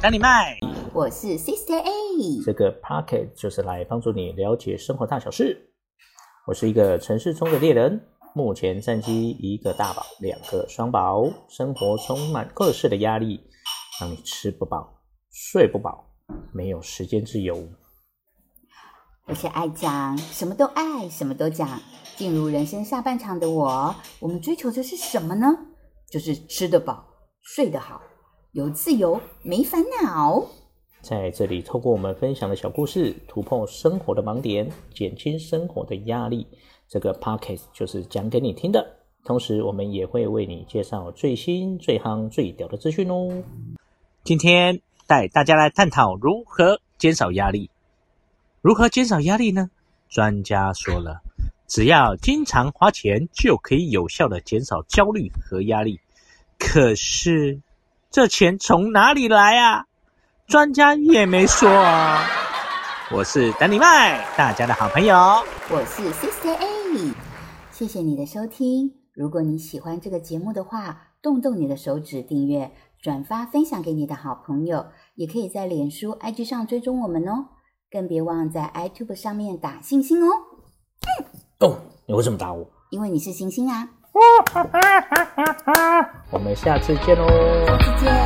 丹尼麦，我是 Sister A。这个 Pocket 就是来帮助你了解生活大小事。我是一个城市中的猎人，目前战绩一个大宝，两个双宝，生活充满各式的压力，让你吃不饱、睡不饱，没有时间自由。我是爱讲，什么都爱，什么都讲。进入人生下半场的我，我们追求的是什么呢？就是吃得饱、睡得好、有自由、没烦恼。在这里，透过我们分享的小故事，突破生活的盲点，减轻生活的压力。这个 podcast 就是讲给你听的。同时，我们也会为你介绍最新、最夯、最屌的资讯哦。今天带大家来探讨如何减少压力。如何减少压力呢？专家说了。只要经常花钱，就可以有效的减少焦虑和压力。可是，这钱从哪里来啊？专家也没说啊。我是丹尼麦，大家的好朋友。我是 Sister A，谢谢你的收听。如果你喜欢这个节目的话，动动你的手指订阅、转发、分享给你的好朋友，也可以在脸书、IG 上追踪我们哦。更别忘在 iTube 上面打星星哦。哦，你为什么打我？因为你是星星啊！我们下次见喽！